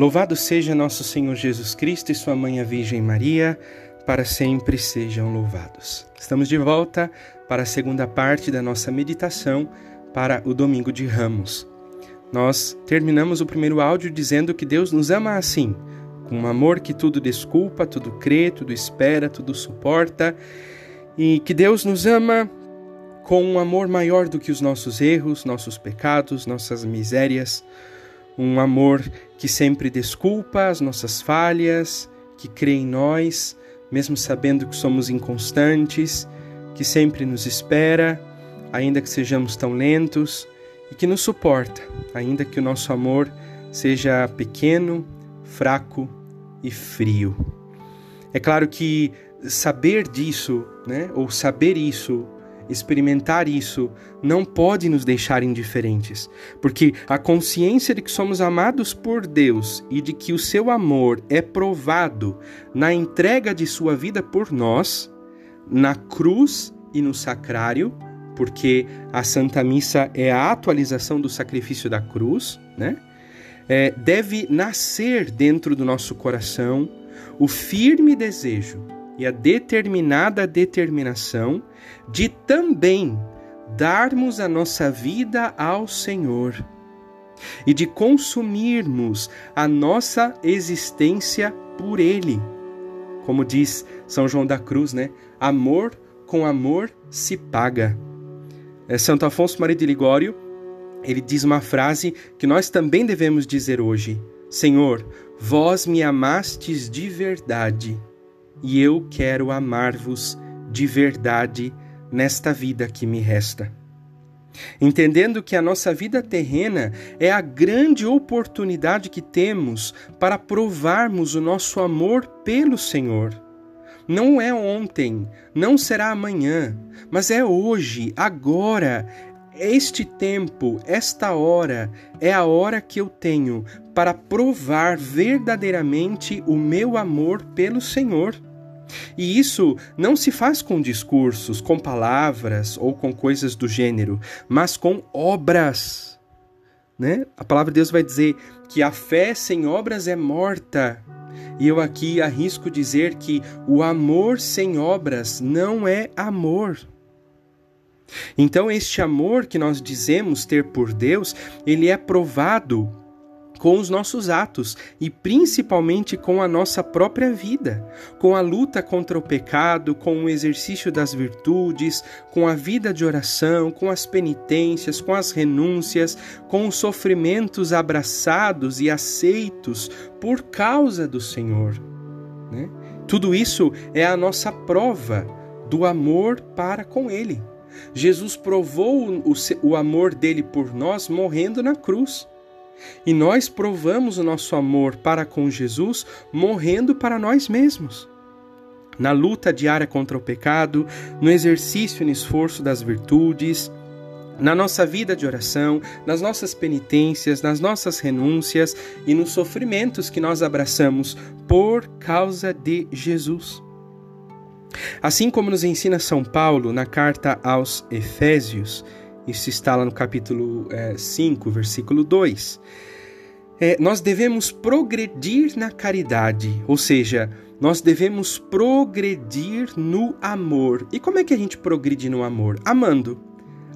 Louvado seja nosso Senhor Jesus Cristo e sua mãe a Virgem Maria, para sempre sejam louvados. Estamos de volta para a segunda parte da nossa meditação para o domingo de Ramos. Nós terminamos o primeiro áudio dizendo que Deus nos ama assim, com um amor que tudo desculpa, tudo crê, tudo espera, tudo suporta, e que Deus nos ama com um amor maior do que os nossos erros, nossos pecados, nossas misérias, um amor que sempre desculpa as nossas falhas, que crê em nós, mesmo sabendo que somos inconstantes, que sempre nos espera, ainda que sejamos tão lentos, e que nos suporta, ainda que o nosso amor seja pequeno, fraco e frio. É claro que saber disso, né, ou saber isso, experimentar isso, não pode nos deixar indiferentes, porque a consciência de que somos amados por Deus e de que o seu amor é provado na entrega de sua vida por nós, na cruz e no sacrário, porque a Santa Missa é a atualização do sacrifício da cruz, né? É, deve nascer dentro do nosso coração o firme desejo e a determinada determinação de também darmos a nossa vida ao Senhor e de consumirmos a nossa existência por Ele. Como diz São João da Cruz, né? Amor com amor se paga. É, Santo Afonso Maria de Ligório, ele diz uma frase que nós também devemos dizer hoje: Senhor, vós me amastes de verdade e eu quero amar-vos de verdade nesta vida que me resta. Entendendo que a nossa vida terrena é a grande oportunidade que temos para provarmos o nosso amor pelo Senhor. Não é ontem, não será amanhã, mas é hoje, agora. Este tempo, esta hora, é a hora que eu tenho para provar verdadeiramente o meu amor pelo Senhor. E isso não se faz com discursos, com palavras ou com coisas do gênero, mas com obras. Né? A palavra de Deus vai dizer que a fé sem obras é morta. E eu aqui arrisco dizer que o amor sem obras não é amor. Então, este amor que nós dizemos ter por Deus, ele é provado com os nossos atos e principalmente com a nossa própria vida, com a luta contra o pecado, com o exercício das virtudes, com a vida de oração, com as penitências, com as renúncias, com os sofrimentos abraçados e aceitos por causa do Senhor. Né? Tudo isso é a nossa prova do amor para com Ele. Jesus provou o, o amor dele por nós morrendo na cruz. E nós provamos o nosso amor para com Jesus morrendo para nós mesmos. Na luta diária contra o pecado, no exercício e no esforço das virtudes, na nossa vida de oração, nas nossas penitências, nas nossas renúncias e nos sofrimentos que nós abraçamos por causa de Jesus. Assim como nos ensina São Paulo na carta aos Efésios, isso está lá no capítulo é, 5, versículo 2. É, nós devemos progredir na caridade, ou seja, nós devemos progredir no amor. E como é que a gente progride no amor? Amando.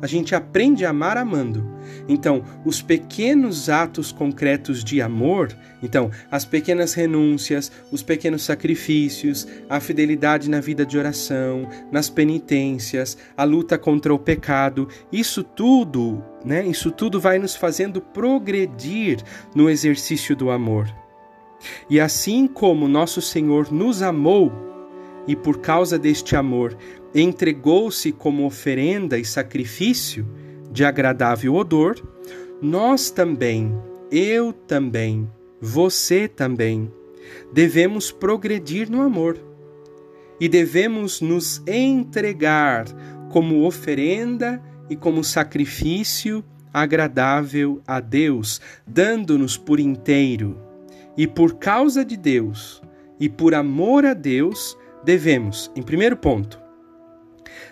A gente aprende a amar amando. Então, os pequenos atos concretos de amor, então, as pequenas renúncias, os pequenos sacrifícios, a fidelidade na vida de oração, nas penitências, a luta contra o pecado, isso tudo, né? Isso tudo vai nos fazendo progredir no exercício do amor. E assim como nosso Senhor nos amou, e por causa deste amor entregou-se como oferenda e sacrifício de agradável odor, nós também, eu também, você também, devemos progredir no amor e devemos nos entregar como oferenda e como sacrifício agradável a Deus, dando-nos por inteiro. E por causa de Deus e por amor a Deus, devemos, em primeiro ponto,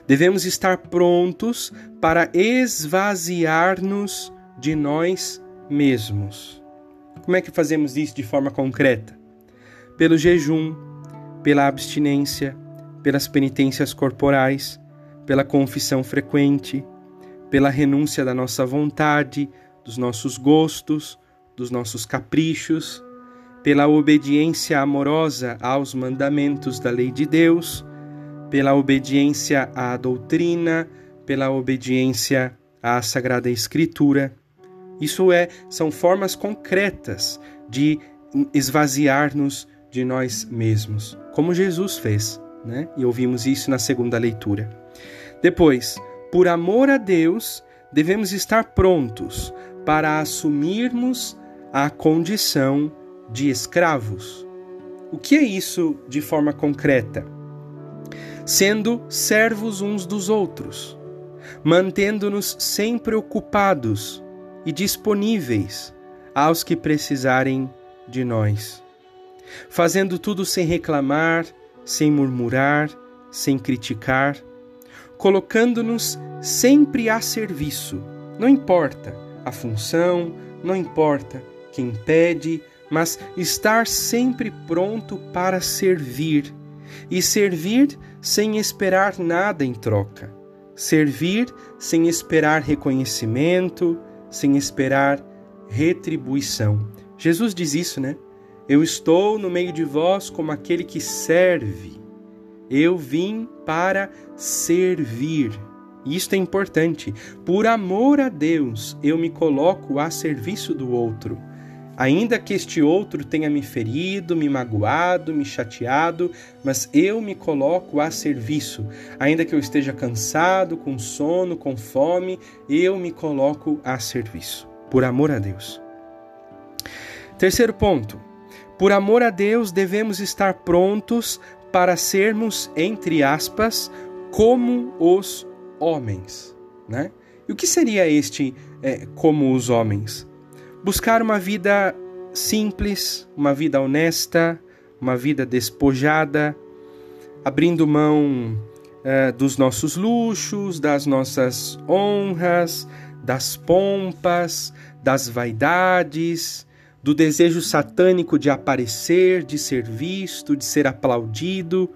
devemos estar prontos para esvaziar-nos de nós mesmos. Como é que fazemos isso de forma concreta? Pelo jejum, pela abstinência, pelas penitências corporais, pela confissão frequente, pela renúncia da nossa vontade, dos nossos gostos, dos nossos caprichos, pela obediência amorosa aos mandamentos da lei de Deus, pela obediência à doutrina, pela obediência à Sagrada Escritura. Isso é, são formas concretas de esvaziar-nos de nós mesmos, como Jesus fez, né? E ouvimos isso na segunda leitura. Depois, por amor a Deus, devemos estar prontos para assumirmos a condição de escravos. O que é isso de forma concreta? Sendo servos uns dos outros, mantendo-nos sempre ocupados e disponíveis aos que precisarem de nós, fazendo tudo sem reclamar, sem murmurar, sem criticar, colocando-nos sempre a serviço. Não importa a função, não importa quem pede, mas estar sempre pronto para servir e servir sem esperar nada em troca. Servir sem esperar reconhecimento, sem esperar retribuição. Jesus diz isso, né? Eu estou no meio de vós como aquele que serve. Eu vim para servir. Isto é importante. Por amor a Deus, eu me coloco a serviço do outro. Ainda que este outro tenha me ferido, me magoado, me chateado, mas eu me coloco a serviço. Ainda que eu esteja cansado, com sono, com fome, eu me coloco a serviço. Por amor a Deus. Terceiro ponto. Por amor a Deus, devemos estar prontos para sermos, entre aspas, como os homens. Né? E o que seria este é, como os homens? Buscar uma vida simples, uma vida honesta, uma vida despojada, abrindo mão é, dos nossos luxos, das nossas honras, das pompas, das vaidades, do desejo satânico de aparecer, de ser visto, de ser aplaudido,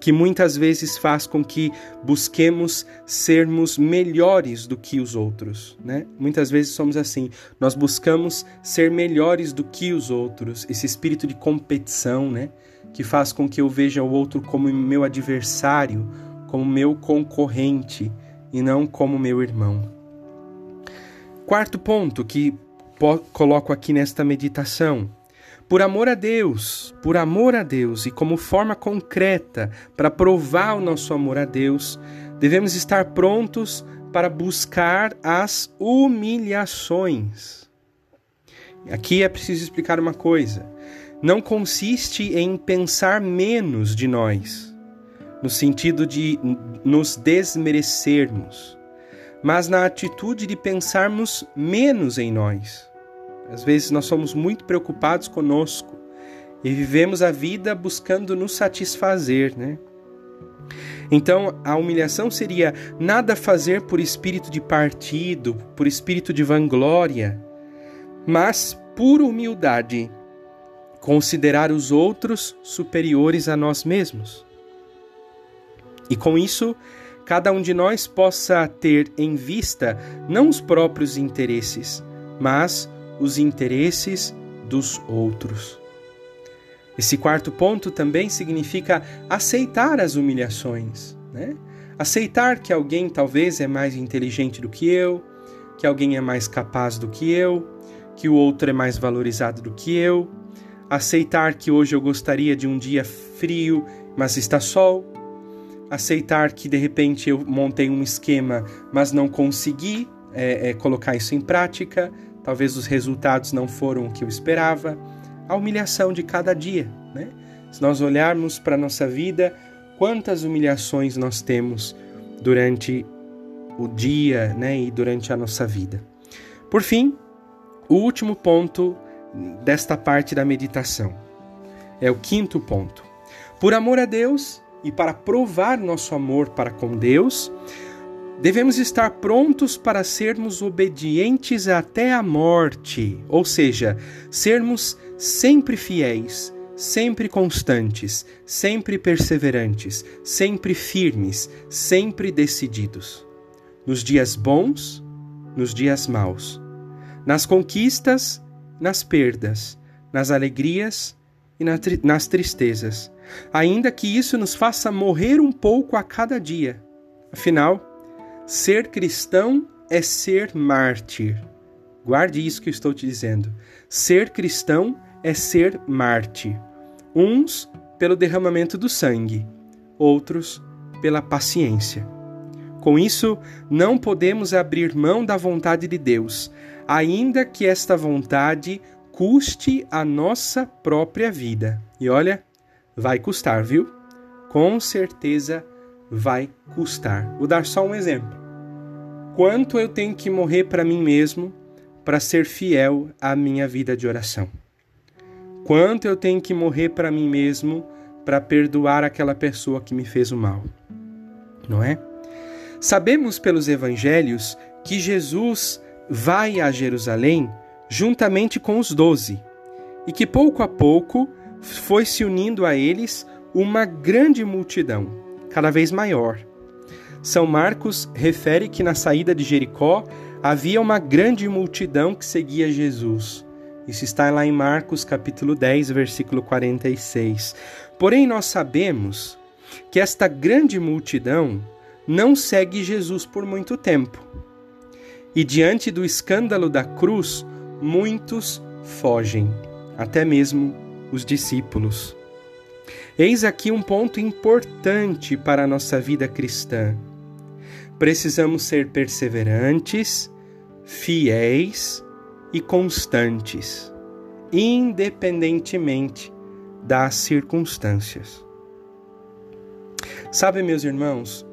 que muitas vezes faz com que busquemos sermos melhores do que os outros, né? Muitas vezes somos assim, nós buscamos ser melhores do que os outros, esse espírito de competição, né? Que faz com que eu veja o outro como meu adversário, como meu concorrente e não como meu irmão. Quarto ponto que coloco aqui nesta meditação. Por amor a Deus, por amor a Deus e como forma concreta para provar o nosso amor a Deus, devemos estar prontos para buscar as humilhações. Aqui é preciso explicar uma coisa. Não consiste em pensar menos de nós, no sentido de nos desmerecermos, mas na atitude de pensarmos menos em nós. Às vezes nós somos muito preocupados conosco e vivemos a vida buscando nos satisfazer, né? Então, a humilhação seria nada fazer por espírito de partido, por espírito de vanglória, mas por humildade, considerar os outros superiores a nós mesmos. E com isso, cada um de nós possa ter em vista não os próprios interesses, mas os interesses dos outros. Esse quarto ponto também significa aceitar as humilhações, né? Aceitar que alguém talvez é mais inteligente do que eu, que alguém é mais capaz do que eu, que o outro é mais valorizado do que eu. Aceitar que hoje eu gostaria de um dia frio, mas está sol. Aceitar que de repente eu montei um esquema, mas não consegui é, é, colocar isso em prática talvez os resultados não foram o que eu esperava, a humilhação de cada dia, né? Se nós olharmos para a nossa vida, quantas humilhações nós temos durante o dia, né, e durante a nossa vida. Por fim, o último ponto desta parte da meditação é o quinto ponto. Por amor a Deus e para provar nosso amor para com Deus, Devemos estar prontos para sermos obedientes até a morte, ou seja, sermos sempre fiéis, sempre constantes, sempre perseverantes, sempre firmes, sempre decididos. Nos dias bons, nos dias maus, nas conquistas, nas perdas, nas alegrias e nas tristezas, ainda que isso nos faça morrer um pouco a cada dia. Afinal, ser cristão é ser mártir. Guarde isso que eu estou te dizendo. Ser cristão é ser mártir uns pelo derramamento do sangue, outros pela paciência. Com isso, não podemos abrir mão da vontade de Deus, ainda que esta vontade custe a nossa própria vida. E olha, vai custar, viu? Com certeza vai custar. Vou dar só um exemplo. Quanto eu tenho que morrer para mim mesmo para ser fiel à minha vida de oração? Quanto eu tenho que morrer para mim mesmo para perdoar aquela pessoa que me fez o mal? Não é? Sabemos pelos evangelhos que Jesus vai a Jerusalém juntamente com os doze e que pouco a pouco foi se unindo a eles uma grande multidão, cada vez maior. São Marcos refere que na saída de Jericó havia uma grande multidão que seguia Jesus. Isso está lá em Marcos capítulo 10, versículo 46. Porém, nós sabemos que esta grande multidão não segue Jesus por muito tempo. E diante do escândalo da cruz, muitos fogem, até mesmo os discípulos. Eis aqui um ponto importante para a nossa vida cristã. Precisamos ser perseverantes, fiéis e constantes, independentemente das circunstâncias. Sabe, meus irmãos,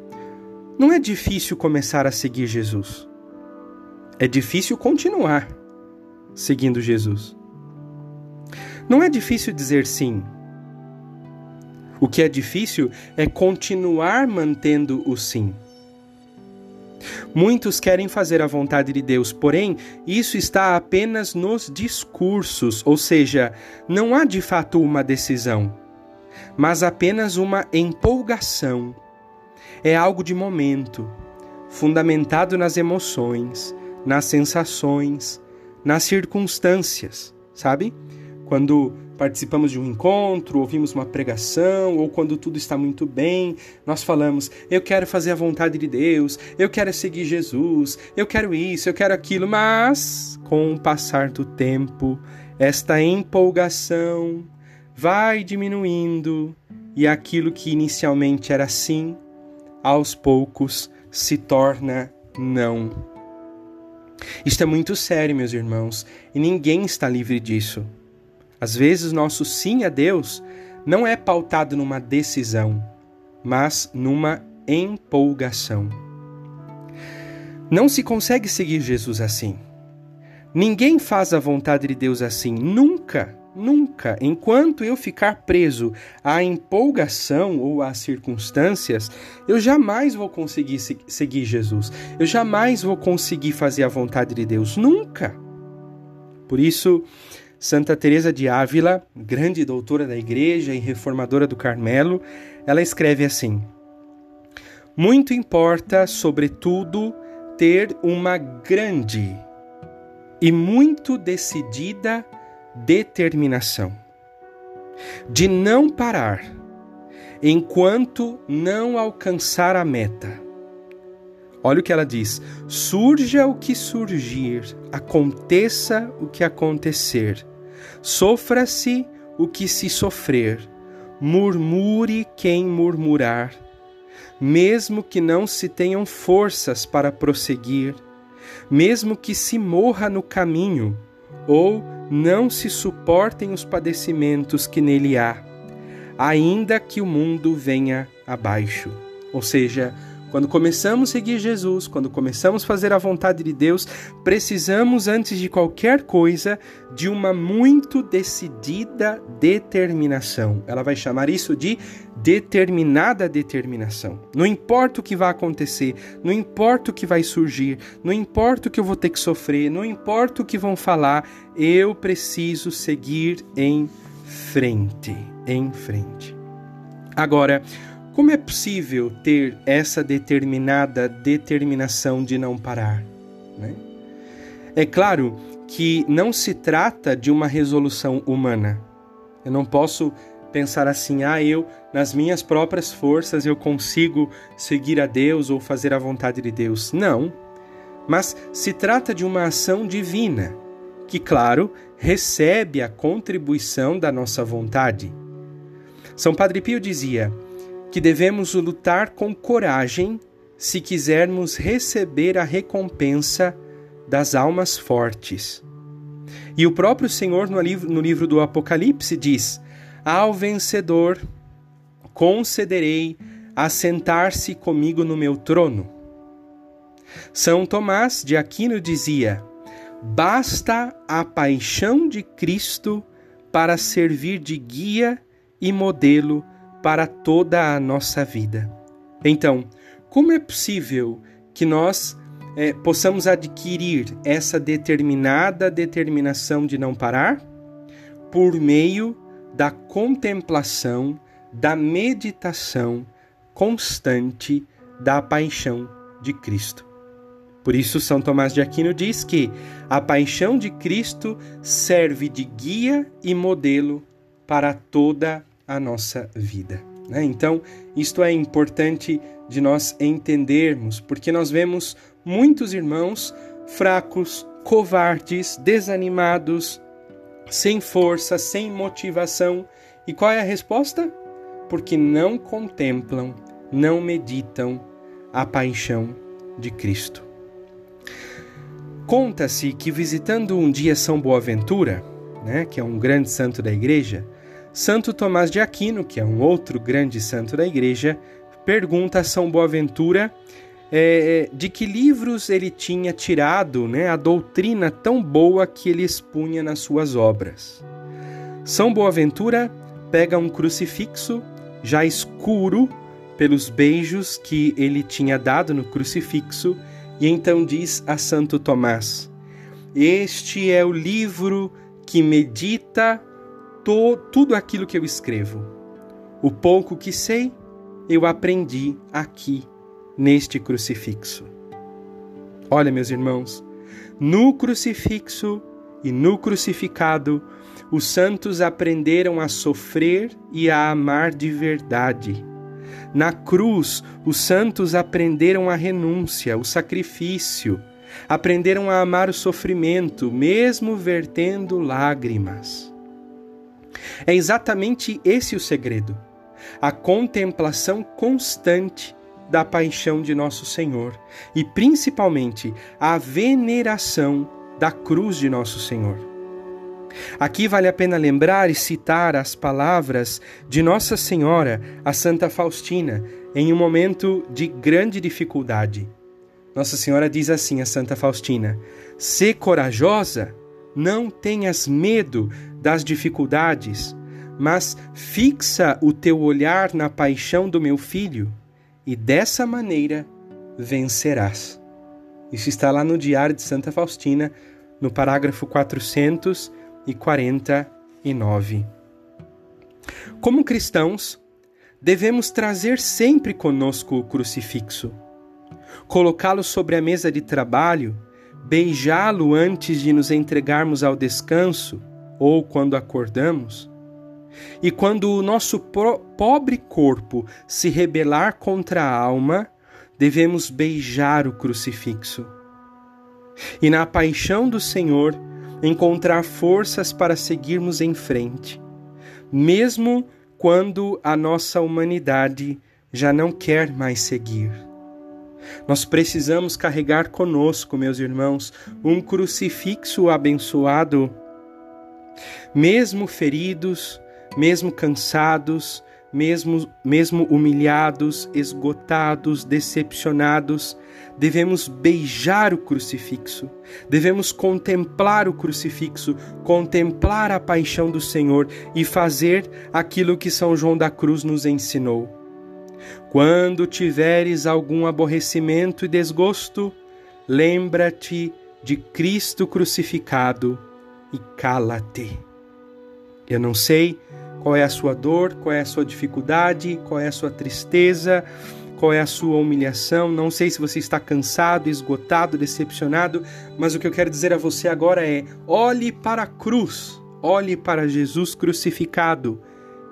não é difícil começar a seguir Jesus. É difícil continuar seguindo Jesus. Não é difícil dizer sim. O que é difícil é continuar mantendo o sim. Muitos querem fazer a vontade de Deus, porém, isso está apenas nos discursos, ou seja, não há de fato uma decisão, mas apenas uma empolgação. É algo de momento, fundamentado nas emoções, nas sensações, nas circunstâncias, sabe? Quando participamos de um encontro, ouvimos uma pregação, ou quando tudo está muito bem, nós falamos: Eu quero fazer a vontade de Deus, eu quero seguir Jesus, eu quero isso, eu quero aquilo, mas com o passar do tempo, esta empolgação vai diminuindo e aquilo que inicialmente era sim, aos poucos se torna não. Isto é muito sério, meus irmãos, e ninguém está livre disso. Às vezes, nosso sim a Deus não é pautado numa decisão, mas numa empolgação. Não se consegue seguir Jesus assim. Ninguém faz a vontade de Deus assim, nunca, nunca. Enquanto eu ficar preso à empolgação ou às circunstâncias, eu jamais vou conseguir seguir Jesus. Eu jamais vou conseguir fazer a vontade de Deus, nunca. Por isso, Santa Teresa de Ávila, grande doutora da Igreja e reformadora do Carmelo, ela escreve assim: Muito importa, sobretudo, ter uma grande e muito decidida determinação de não parar enquanto não alcançar a meta. Olha o que ela diz: surja o que surgir, aconteça o que acontecer, Sofra-se o que se sofrer, murmure quem murmurar, mesmo que não se tenham forças para prosseguir, mesmo que se morra no caminho, ou não se suportem os padecimentos que nele há, ainda que o mundo venha abaixo. Ou seja, Quando começamos a seguir Jesus, quando começamos a fazer a vontade de Deus, precisamos, antes de qualquer coisa, de uma muito decidida determinação. Ela vai chamar isso de determinada determinação. Não importa o que vai acontecer, não importa o que vai surgir, não importa o que eu vou ter que sofrer, não importa o que vão falar, eu preciso seguir em frente, em frente. Agora, como é possível ter essa determinada determinação de não parar? Né? É claro que não se trata de uma resolução humana. Eu não posso pensar assim, ah, eu, nas minhas próprias forças, eu consigo seguir a Deus ou fazer a vontade de Deus. Não. Mas se trata de uma ação divina, que, claro, recebe a contribuição da nossa vontade. São Padre Pio dizia: que devemos lutar com coragem se quisermos receber a recompensa das almas fortes. E o próprio Senhor, no livro, do Apocalipse, diz: Ao vencedor concederei assentar-se comigo no meu trono. São Tomás de Aquino dizia: Basta a paixão de Cristo para servir de guia e modelo para toda a nossa vida. Então, como é possível que nós é, possamos adquirir essa determinada determinação de não parar? Por meio da contemplação, da meditação constante da paixão de Cristo. Por isso, São Tomás de Aquino diz que a paixão de Cristo serve de guia e modelo para toda a nossa vida. Né? Então, isto é importante de nós entendermos, porque nós vemos muitos irmãos fracos, covardes, desanimados, sem força, sem motivação. E qual é a resposta? Porque não contemplam, não meditam a paixão de Cristo. Conta-se que visitando um dia São Boaventura, né, que é um grande santo da igreja, Santo Tomás de Aquino, que é um outro grande santo da igreja, pergunta a São Boaventura é, de que livros ele tinha tirado né, a doutrina tão boa que ele expunha nas suas obras. São Boaventura pega um crucifixo já escuro pelos beijos que ele tinha dado no crucifixo e então diz a Santo Tomás: Este é o livro que medita to, tudo aquilo que eu escrevo. O pouco que sei, eu aprendi aqui, neste crucifixo. Olha, meus irmãos, no crucifixo e no crucificado, os santos aprenderam a sofrer e a amar de verdade. Na cruz, os santos aprenderam a renúncia, o sacrifício, aprenderam a amar o sofrimento, mesmo vertendo lágrimas. É exatamente esse o segredo: a contemplação constante da paixão de nosso Senhor e principalmente a veneração da cruz de nosso Senhor. Aqui vale a pena lembrar e citar as palavras de Nossa Senhora, a Santa Faustina, em um momento de grande dificuldade. Nossa Senhora diz assim a Santa Faustina: "Se corajosa, não tenhas medo das dificuldades, mas fixa o teu olhar na paixão do meu filho, e dessa maneira vencerás. Isso está lá no Diário de Santa Faustina, no parágrafo 449. Como cristãos, devemos trazer sempre conosco o crucifixo, colocá-lo sobre a mesa de trabalho, beijá-lo antes de nos entregarmos ao descanso ou quando acordamos, e quando o nosso pobre corpo se rebelar contra a alma, devemos beijar o crucifixo. E na paixão do Senhor, encontrar forças para seguirmos em frente, mesmo quando a nossa humanidade já não quer mais seguir. Nós precisamos carregar conosco, meus irmãos, um crucifixo abençoado mesmo feridos, mesmo cansados, mesmo, mesmo humilhados, esgotados, decepcionados, devemos beijar o crucifixo, devemos contemplar o crucifixo, contemplar a paixão do Senhor e fazer aquilo que São João da Cruz nos ensinou. Quando tiveres algum aborrecimento e desgosto, lembra-te de Cristo crucificado e cala-te. Eu não sei qual é a sua dor, qual é a sua dificuldade, qual é a sua tristeza, qual é a sua humilhação. Não sei se você está cansado, esgotado, decepcionado, mas o que eu quero dizer a você agora é: olhe para a cruz, olhe para Jesus crucificado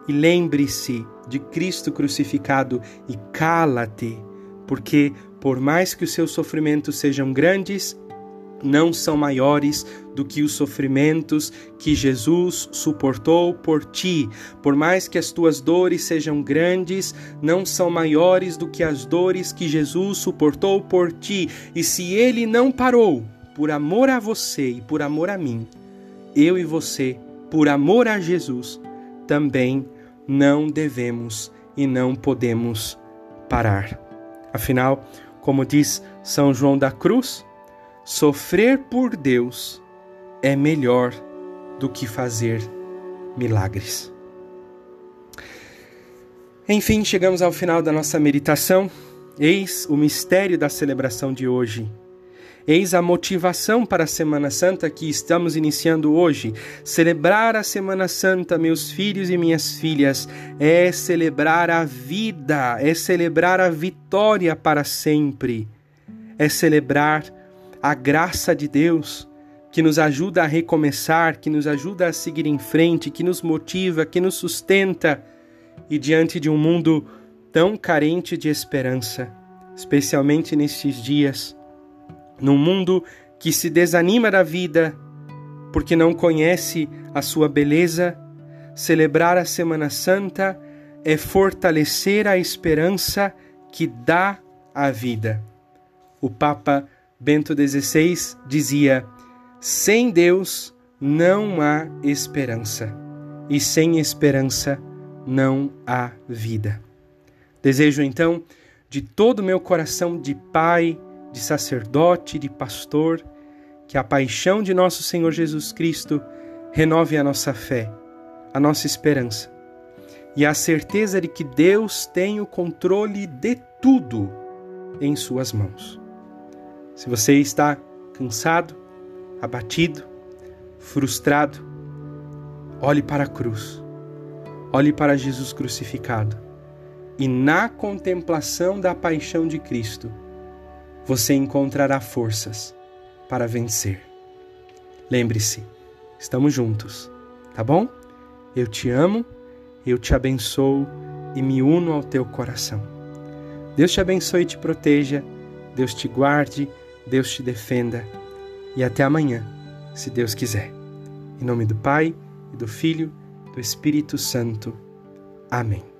e lembre-se de Cristo crucificado e cala-te, porque por mais que os seus sofrimentos sejam grandes, não são maiores do que os sofrimentos que Jesus suportou por ti. Por mais que as tuas dores sejam grandes, não são maiores do que as dores que Jesus suportou por ti. E se ele não parou por amor a você e por amor a mim, eu e você, por amor a Jesus, também não devemos e não podemos parar. Afinal, como diz São João da Cruz, Sofrer por Deus é melhor do que fazer milagres. Enfim, chegamos ao final da nossa meditação. Eis o mistério da celebração de hoje. Eis a motivação para a Semana Santa que estamos iniciando hoje. Celebrar a Semana Santa, meus filhos e minhas filhas, é celebrar a vida, é celebrar a vitória para sempre, é celebrar a graça de Deus que nos ajuda a recomeçar, que nos ajuda a seguir em frente, que nos motiva, que nos sustenta e diante de um mundo tão carente de esperança, especialmente nestes dias, num mundo que se desanima da vida porque não conhece a sua beleza, celebrar a Semana Santa é fortalecer a esperança que dá a vida. O Papa Bento XVI dizia: sem Deus não há esperança, e sem esperança não há vida. Desejo então, de todo o meu coração de pai, de sacerdote, de pastor, que a paixão de nosso Senhor Jesus Cristo renove a nossa fé, a nossa esperança e a certeza de que Deus tem o controle de tudo em Suas mãos. Se você está cansado, abatido, frustrado, olhe para a cruz. Olhe para Jesus crucificado. E na contemplação da paixão de Cristo, você encontrará forças para vencer. Lembre-se, estamos juntos, tá bom? Eu te amo, eu te abençoo e me uno ao teu coração. Deus te abençoe e te proteja, Deus te guarde Deus te defenda e até amanhã, se Deus quiser. Em nome do Pai, e do Filho, e do Espírito Santo. Amém.